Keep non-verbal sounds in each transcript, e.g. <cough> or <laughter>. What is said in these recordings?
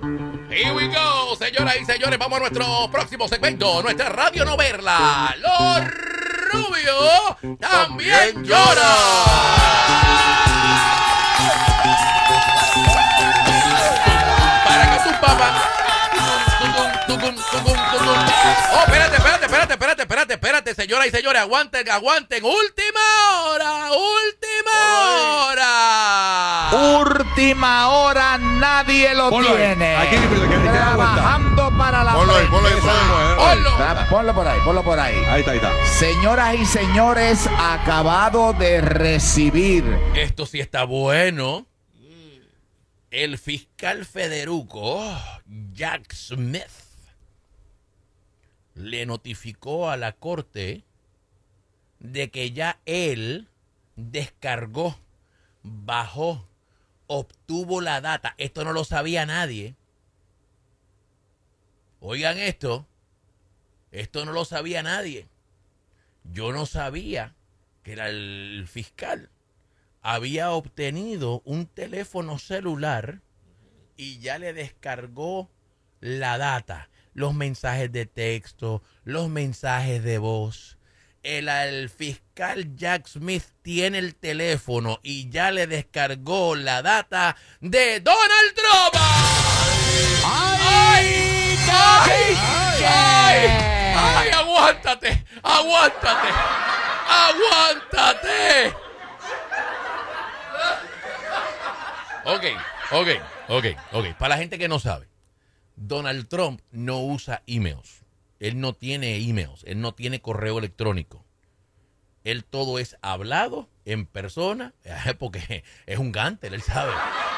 Here we go, señoras y señores. Vamos a nuestro próximo segmento, nuestra radio novela. Los rubios también lloran. Para que tu papá. Oh, espérate, espérate, espérate, espérate, espérate, espérate, señoras y señores, aguanten, aguanten. Última hora, última hora. Última hora, nadie lo Ponlo ahí. tiene. Aquí, Trabajando para la Ponlo ahí, ponlo ahí, prensa. ponlo ahí. Ponlo. Ah, Ponlo por ahí, ponlo por ahí. Ahí está, ahí está. Señoras y señores, acabado de recibir Esto sí está bueno. El fiscal Federuco, Jack Smith, le notificó a la corte de que ya él descargó, bajó, obtuvo la data. Esto no lo sabía nadie. Oigan esto. Esto no lo sabía nadie. Yo no sabía que era el fiscal había obtenido un teléfono celular y ya le descargó la data, los mensajes de texto, los mensajes de voz. El, el fiscal Jack Smith tiene el teléfono y ya le descargó la data de Donald Trump. ¡Ay! ¡Ay! ¡Ay! ¡Ay! ¡Aguántate! ¡Aguántate! ¡Aguántate! Ok, ok, ok, ok. Para la gente que no sabe, Donald Trump no usa emails. Él no tiene emails, él no tiene correo electrónico. Él todo es hablado en persona, <laughs> porque es un gantel, él sabe.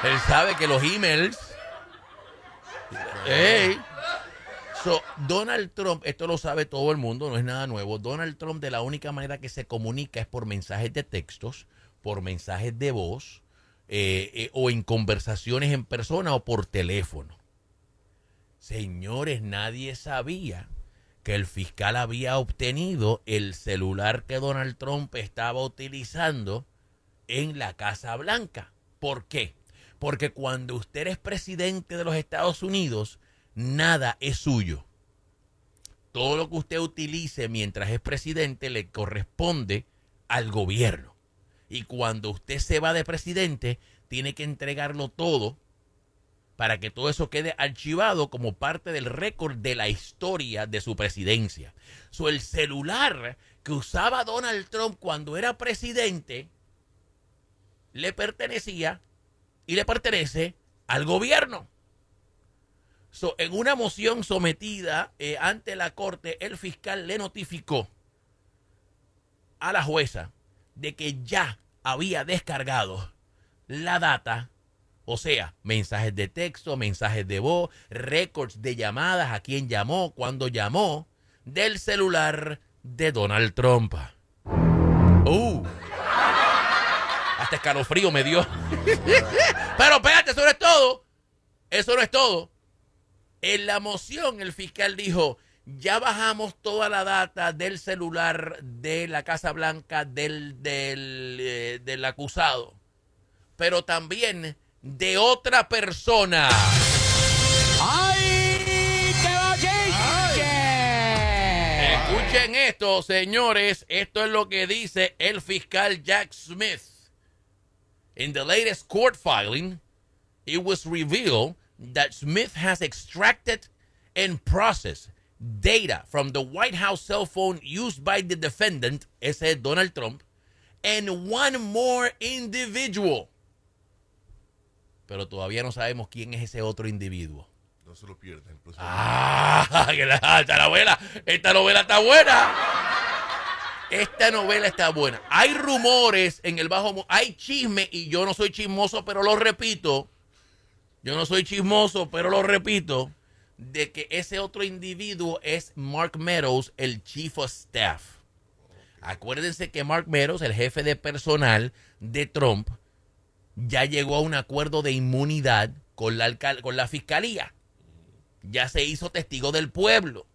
Él sabe que los emails... Ey. So, Donald Trump, esto lo sabe todo el mundo, no es nada nuevo. Donald Trump de la única manera que se comunica es por mensajes de textos, por mensajes de voz, eh, eh, o en conversaciones en persona o por teléfono. Señores, nadie sabía que el fiscal había obtenido el celular que Donald Trump estaba utilizando en la Casa Blanca. ¿Por qué? Porque cuando usted es presidente de los Estados Unidos, nada es suyo. Todo lo que usted utilice mientras es presidente le corresponde al gobierno. Y cuando usted se va de presidente, tiene que entregarlo todo para que todo eso quede archivado como parte del récord de la historia de su presidencia. So, el celular que usaba Donald Trump cuando era presidente le pertenecía y le pertenece al gobierno. So, en una moción sometida eh, ante la corte, el fiscal le notificó a la jueza de que ya había descargado la data, o sea, mensajes de texto, mensajes de voz, récords de llamadas, a quién llamó, cuándo llamó, del celular de Donald Trump. Uh, hasta escalofrío me dio. <laughs> Pero espérate, eso no es todo. Eso no es todo. En la moción el fiscal dijo, ya bajamos toda la data del celular de la Casa Blanca del, del, eh, del acusado, pero también de otra persona. ¡Ay! ¡Qué Escuchen esto, señores. Esto es lo que dice el fiscal Jack Smith. In the latest court filing, it was revealed that Smith has extracted and processed data from the White House cell phone used by the defendant, ese es Donald Trump, and one more individual. Pero todavía no sabemos quién es ese otro individuo. No se lo pierdan. Ah, <laughs> que la- esta novela, esta novela está buena. Esta novela está buena. Hay rumores en el bajo, hay chisme y yo no soy chismoso, pero lo repito. Yo no soy chismoso, pero lo repito, de que ese otro individuo es Mark Meadows, el chief of staff. Acuérdense que Mark Meadows, el jefe de personal de Trump, ya llegó a un acuerdo de inmunidad con la, con la fiscalía ya se hizo testigo del pueblo.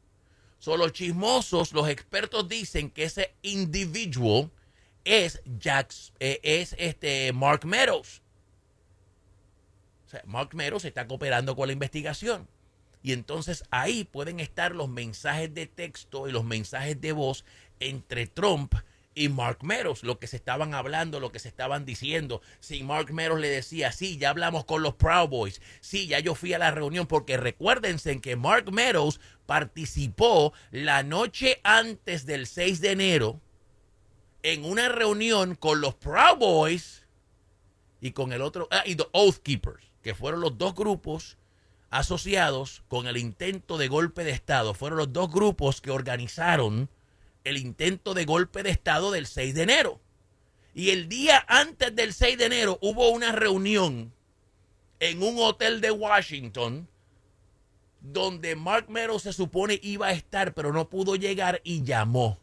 Son los chismosos, los expertos dicen que ese individuo es Jack, eh, es este Mark Meadows. O sea, Mark Meadows está cooperando con la investigación. Y entonces ahí pueden estar los mensajes de texto y los mensajes de voz entre Trump y Mark Meadows, lo que se estaban hablando, lo que se estaban diciendo. Si Mark Meadows le decía, sí, ya hablamos con los Proud Boys, sí, ya yo fui a la reunión, porque recuérdense que Mark Meadows participó la noche antes del 6 de enero en una reunión con los Proud Boys y con el otro, ah, y The Oath Keepers, que fueron los dos grupos asociados con el intento de golpe de Estado. Fueron los dos grupos que organizaron el intento de golpe de Estado del 6 de enero. Y el día antes del 6 de enero hubo una reunión en un hotel de Washington donde Mark Meadows se supone iba a estar, pero no pudo llegar y llamó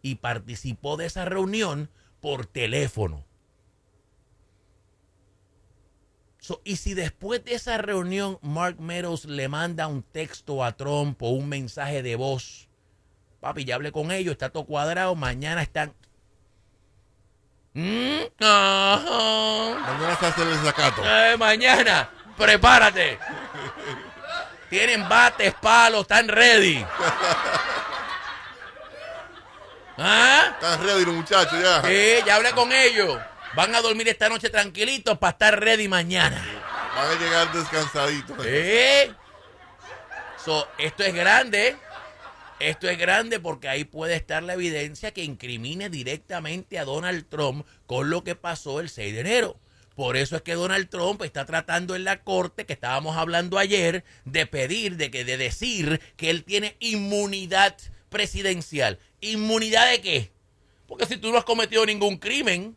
y participó de esa reunión por teléfono. y si después de esa reunión Mark Meadows le manda un texto a Trump o un mensaje de voz, papi, ya hablé con ellos, está todo cuadrado, mañana están... Mm, mañana está hacer el sacato. Eh, mañana, prepárate. Tienen bates, palos, están ready. <laughs> ¿Ah? Están ready los muchachos ya. Sí, ya hablé con ellos. Van a dormir esta noche tranquilitos para estar ready mañana. Van a llegar descansaditos. ¿Eh? esto es grande. Esto es grande porque ahí puede estar la evidencia que incrimine directamente a Donald Trump con lo que pasó el 6 de enero. Por eso es que Donald Trump está tratando en la corte, que estábamos hablando ayer, de pedir, de que de decir que él tiene inmunidad presidencial. ¿Inmunidad de qué? Porque si tú no has cometido ningún crimen,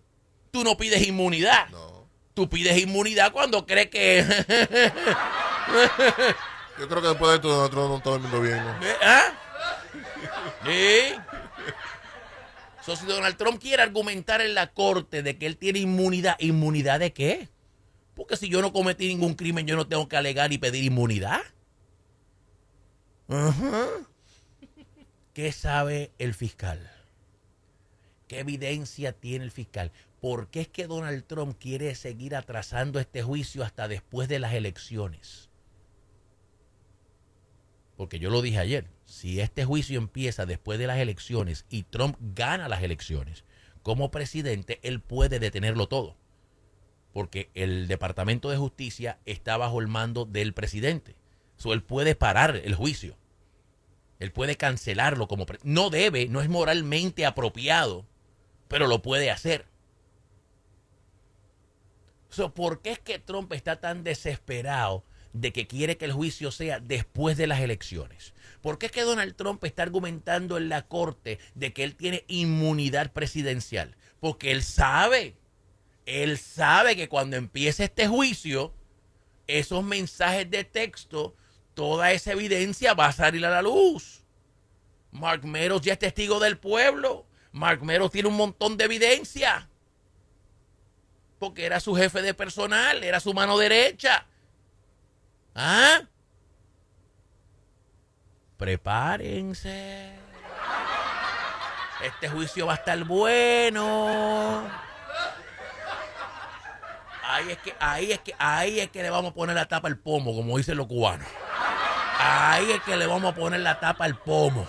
tú no pides inmunidad. No. Tú pides inmunidad cuando crees que. <laughs> Yo creo que después de esto nosotros no estamos viendo bien. ¿Ah? ¿Sí? si Donald Trump quiere argumentar en la corte de que él tiene inmunidad, ¿inmunidad de qué? Porque si yo no cometí ningún crimen, yo no tengo que alegar y pedir inmunidad. ¿Qué sabe el fiscal? ¿Qué evidencia tiene el fiscal? ¿Por qué es que Donald Trump quiere seguir atrasando este juicio hasta después de las elecciones? Porque yo lo dije ayer, si este juicio empieza después de las elecciones y Trump gana las elecciones como presidente, él puede detenerlo todo. Porque el Departamento de Justicia está bajo el mando del presidente. So, él puede parar el juicio. Él puede cancelarlo como... No debe, no es moralmente apropiado, pero lo puede hacer. ¿Por qué es que Trump está tan desesperado de que quiere que el juicio sea después de las elecciones? ¿Por qué es que Donald Trump está argumentando en la corte de que él tiene inmunidad presidencial? Porque él sabe, él sabe que cuando empiece este juicio, esos mensajes de texto, toda esa evidencia va a salir a la luz. Mark Meadows ya es testigo del pueblo. Mark Meadows tiene un montón de evidencia porque era su jefe de personal, era su mano derecha. ¿Ah? Prepárense. Este juicio va a estar bueno. Ahí es que, ahí es que, ahí es que le vamos a poner la tapa al pomo, como dicen los cubanos. Ahí es que le vamos a poner la tapa al pomo.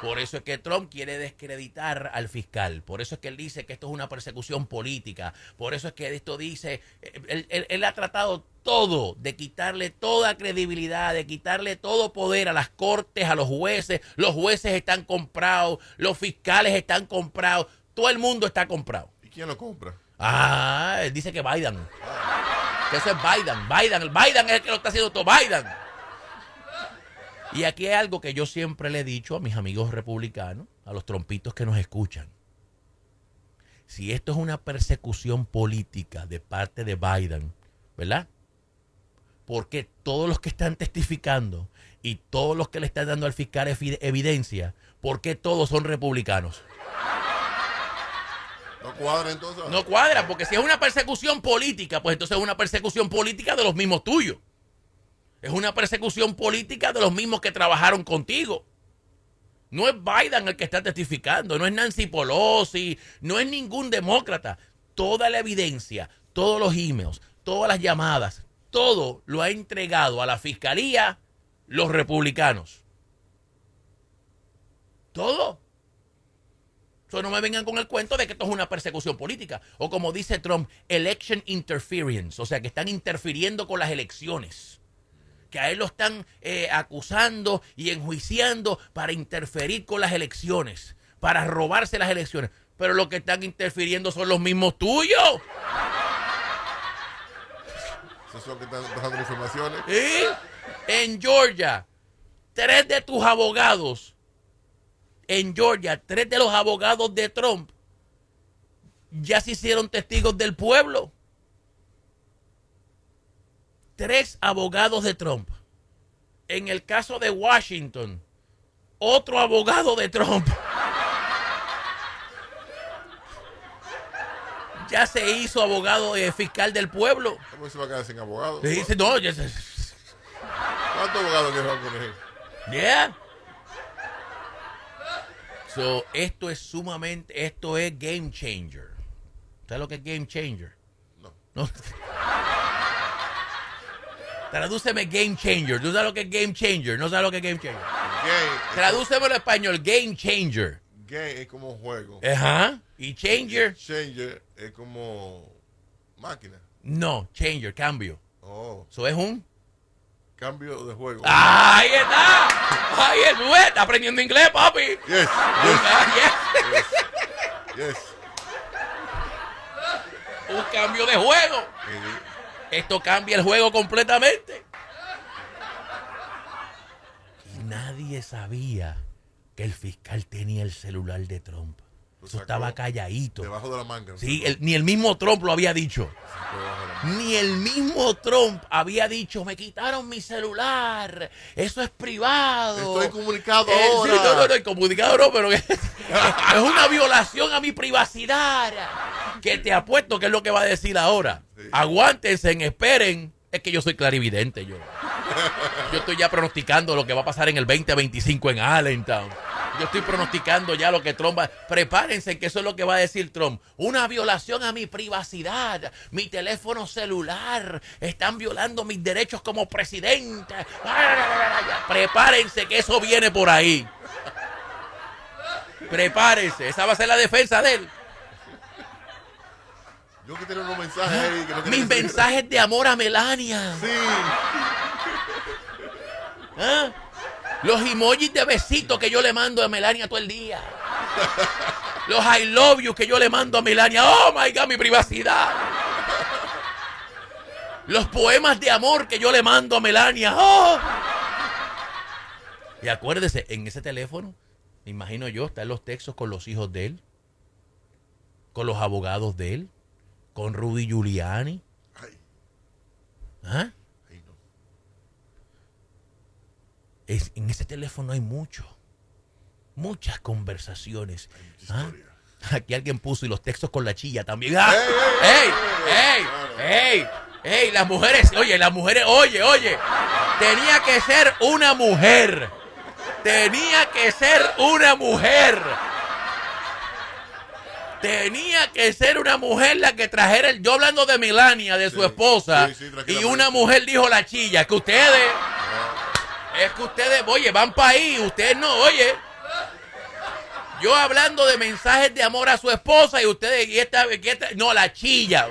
Por eso es que Trump quiere descreditar al fiscal. Por eso es que él dice que esto es una persecución política. Por eso es que esto dice, él, ha tratado todo de quitarle toda credibilidad, de quitarle todo poder a las cortes, a los jueces. Los jueces están comprados, los fiscales están comprados, todo el mundo está comprado. ¿Y quién lo compra? Ah, él dice que Biden. Que eso es Biden. Biden, el Biden es el que lo está haciendo todo. Biden. Y aquí hay algo que yo siempre le he dicho a mis amigos republicanos, a los trompitos que nos escuchan. Si esto es una persecución política de parte de Biden, ¿verdad? Porque todos los que están testificando y todos los que le están dando al fiscal evidencia, ¿por qué todos son republicanos? No cuadra entonces. No cuadra, porque si es una persecución política, pues entonces es una persecución política de los mismos tuyos. Es una persecución política de los mismos que trabajaron contigo. No es Biden el que está testificando, no es Nancy Pelosi, no es ningún demócrata. Toda la evidencia, todos los emails, todas las llamadas, todo lo ha entregado a la fiscalía los republicanos. Todo. So, no me vengan con el cuento de que esto es una persecución política. O como dice Trump, election interference. O sea, que están interfiriendo con las elecciones. Que a él lo están eh, acusando y enjuiciando para interferir con las elecciones. Para robarse las elecciones. Pero los que están interfiriendo son los mismos tuyos. En Georgia, tres de tus abogados, en Georgia, tres de los abogados de Trump ya se hicieron testigos del pueblo. Tres abogados de Trump. En el caso de Washington, otro abogado de Trump. Ya se hizo abogado eh, fiscal del pueblo. ¿Cómo se va a quedar sin abogado? Le dice, no, ya se- ¿Cuántos abogados que van a poner? Yeah. So, esto es sumamente, esto es game changer. ¿Sabes lo que es game changer? No. No. <laughs> Tradúceme game changer. ¿Tú sabes lo que es game changer? ¿No sabes lo que es game changer? Gay. es Tradúceme en español, game changer. Es como juego. Ajá. ¿Y changer? Changer es como máquina. No, changer, cambio. Oh, Eso es un... cambio de juego. ¡Ahí está! ¡Ahí está! Está aprendiendo inglés, papi. Yes, yes, yes. <laughs> yes. Un cambio de juego. Eh, Esto cambia el juego completamente. Y nadie sabía que el fiscal tenía el celular de Trump. Eso estaba calladito. Debajo de la manga. Sí, el- ni el mismo Trump lo había dicho. Ni el mismo Trump había dicho, me quitaron mi celular. Eso es privado. Estoy comunicado Eh, sí, no, no, no, el comunicado no, pero <laughs> es, es una violación a mi privacidad. Que te apuesto que es lo que va a decir ahora. Sí. Aguántense, esperen. Es que yo soy clarividente, yo. Yo estoy ya pronosticando lo que va a pasar en el 2025 en Allentown. Yo estoy pronosticando ya lo que Trump va. Prepárense que eso es lo que va a decir Trump. Una violación a mi privacidad, mi teléfono celular. Están violando mis derechos como presidente. Prepárense que eso viene por ahí. Prepárense. Esa va a ser la defensa de él. Yo que tenía unos mensajes que no Mis mensajes de amor a Melania. Sí. ¿Ah? Los emojis de besito que yo le mando a Melania todo el día. Los I love you que yo le mando a Melania. Oh my God, mi privacidad. Los poemas de amor que yo le mando a Melania. Oh. Y acuérdese, en ese teléfono, me imagino yo, están los textos con los hijos de él, con los abogados de él, con Rudy Giuliani. ¿Ah? ay, no. Es- en ese teléfono hay mucho, muchas conversaciones. ¿Ah? Aquí alguien puso y los textos con la chilla también. ¡Ah! ¡Ey, ¡Ey! ey, ¡Ey! Las mujeres, oye, las mujeres, oye, oye. Tenía que ser una mujer. Tenía que ser una mujer. Tenía que ser una mujer la que trajera el. Yo hablando de Melania, de su esposa. sí, sí, y una mujer dijo la chilla. Que ustedes. Es que ustedes, oye, van para ahí, ustedes no, oye. Yo hablando de mensajes de amor a su esposa y ustedes, y esta, y esta- no, la chilla.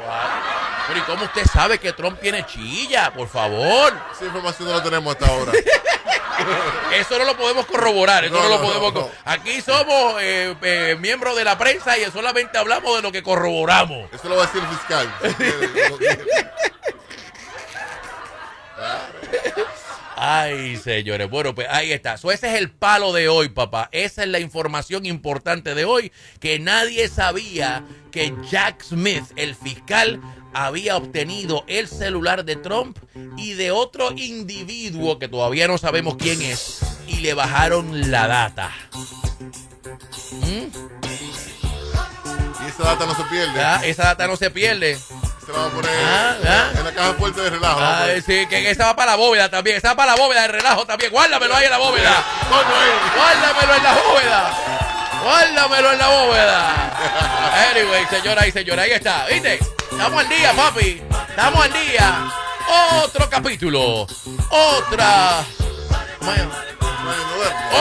Pero ¿y cómo usted sabe que Trump tiene chilla? Por favor. Esa información no la tenemos hasta ahora. <laughs> Eso no lo podemos corroborar, eso no, No, lo podemos... no. Aquí somos eh, eh, miembros de la prensa y solamente hablamos de lo que corroboramos. Eso lo va a decir el fiscal. <laughs> <laughs> Ay, señores. Bueno, pues ahí está. So, ese es el palo de hoy, papá. Esa es la información importante de hoy. Que nadie sabía que Jack Smith, el fiscal, había obtenido el celular de Trump y de otro individuo que todavía no sabemos quién es. Y le bajaron la data. ¿Mm? Y esa data no se pierde. Ya, Esa data no se pierde. Se la va a poner Ah, ah. en la caja fuerte de relajo. sí, que esa va para la bóveda también. Esa va para la bóveda de relajo también. Guárdamelo ahí en la bóveda. Guárdamelo en la bóveda. Guárdamelo en la bóveda. Anyway, señora y señora, ahí está. ¿Viste? Estamos al día, papi. Estamos al día. Otro capítulo. Otra. Bueno,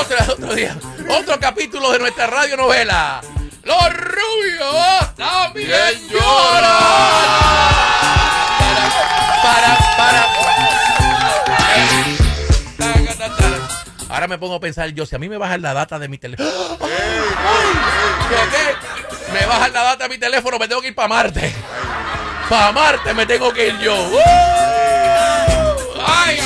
otra, otro día. Otro capítulo de nuestra radionovela. Los rubios también lloran. Para, para, para. Ahora me pongo a pensar yo, si a mí me bajan la data de mi teléfono. ¿Qué? Me bajan la data de mi teléfono, me tengo que ir para Marte. Para Marte me tengo que ir yo. ¡Uh! ¡Ay!